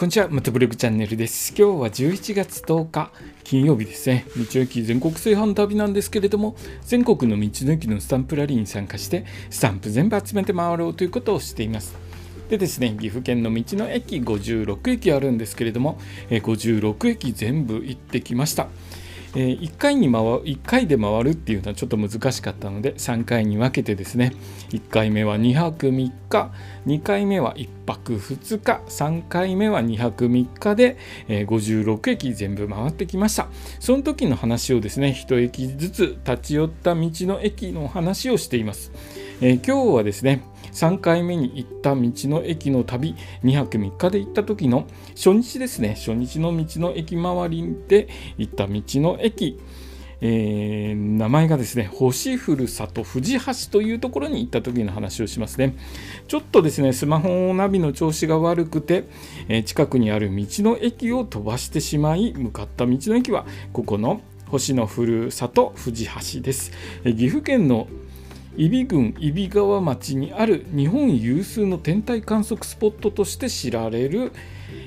こんにちは、またブログチャンネルです。今日は11月10日、金曜日ですね。道の駅全国炊飯旅なんですけれども、全国の道の駅のスタンプラリーに参加して、スタンプ全部集めて回ろうということをしています。でですね、岐阜県の道の駅56駅あるんですけれども、56駅全部行ってきました。えー、1, 回に回1回で回るっていうのはちょっと難しかったので3回に分けてですね。1回目は2泊3日2回目は1泊2日3回目は2泊3日で、えー、56駅全部回ってきました。その時の話をですね1駅ずつ立ち寄った道の駅の話をしています、えー、今日はですね3回目に行った道の駅の旅2泊3日で行った時の初日ですね。初日の道の駅周りで行った道の駅。えー、名前がですね星ふるさと富士橋というところに行った時の話をしますね。ちょっとですねスマホナビの調子が悪くて、えー、近くにある道の駅を飛ばしてしまい向かった道の駅はここの星のふるさと富士橋です、えー、岐阜県の揖斐郡揖斐川町にある日本有数の天体観測スポットとして知られる、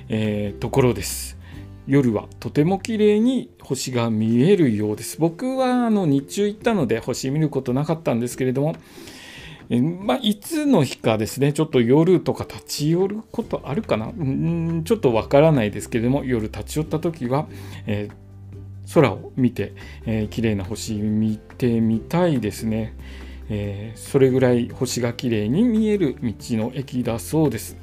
えー、ところです。夜はとても綺麗に星が見えるようです。僕はあの日中行ったので星見ることなかったんですけれどもえまあ、いつの日かですね、ちょっと夜とか立ち寄ることあるかな、うんちょっとわからないですけれども、夜立ち寄った時は、えー、空を見て、えー、綺麗な星見てみたいですね。えー、それぐらい星が綺麗に見える道の駅だそうです。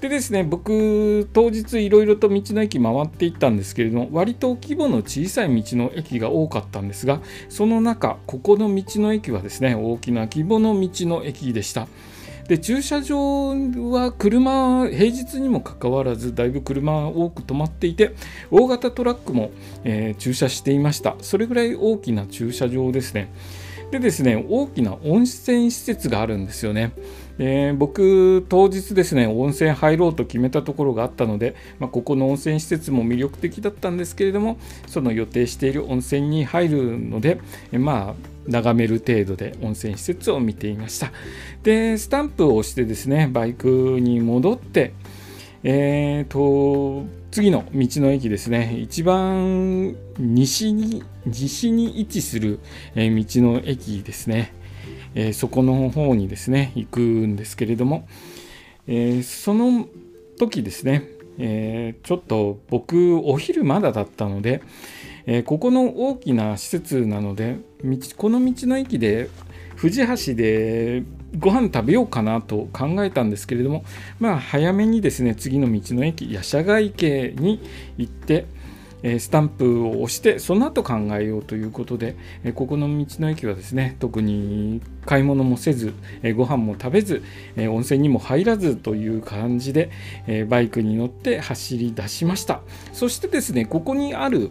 でですね、僕、当日いろいろと道の駅回っていったんですけれども、割と規模の小さい道の駅が多かったんですが、その中、ここの道の駅はですね、大きな規模の道の駅でした。で駐車場は車平日にもかかわらずだいぶ車多く止まっていて大型トラックも、えー、駐車していましたそれぐらい大きな駐車場ですねでですね大きな温泉施設があるんですよね。えー、僕当日ですね温泉入ろうと決めたところがあったので、まあ、ここの温泉施設も魅力的だったんですけれどもその予定している温泉に入るので、え、まあ眺める程度で温泉施設を見ていましたでスタンプを押してですねバイクに戻ってえーと次の道の駅ですね。一番西に西に位置する、え道の駅ですね、えー、そこの方にですね行くんですけれども、えー、その時ですね、え、ちょっと僕お昼まだだったので、えここの大きな施設なのでこの道の駅で富士橋でご飯食べようかなと考えたんですけれどもまあ早めにですね次の道の駅八社街系に行ってスタンプを押してその後考えようということでここの道の駅はですね特に買い物もせずご飯も食べず温泉にも入らずという感じでバイクに乗って走り出しました。そしてですねここにある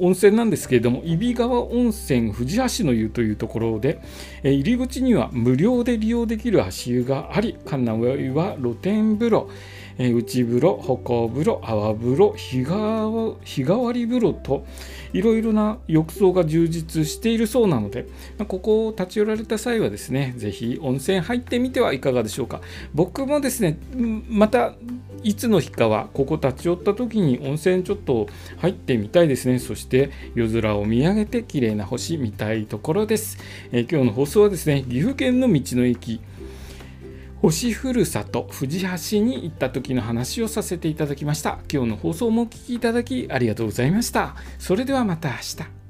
温泉なんですけれども揖斐川温泉富士橋の湯というところで入り口には無料で利用できる足湯があり館内は露天風呂。えー、内風呂、歩行風呂、泡風呂、日替わり風呂といろいろな浴槽が充実しているそうなので、まあ、ここを立ち寄られた際はですね、ぜひ温泉入ってみてはいかがでしょうか。僕もですね、またいつの日かはここ立ち寄った時に温泉ちょっと入ってみたいですね。そして夜空を見上げて綺麗な星見たいところです。えー、今日の放送はですね、岐阜県の道の駅星ふるさと藤橋に行った時の話をさせていただきました。今日の放送もお聴きいただきありがとうございました。それではまた明日。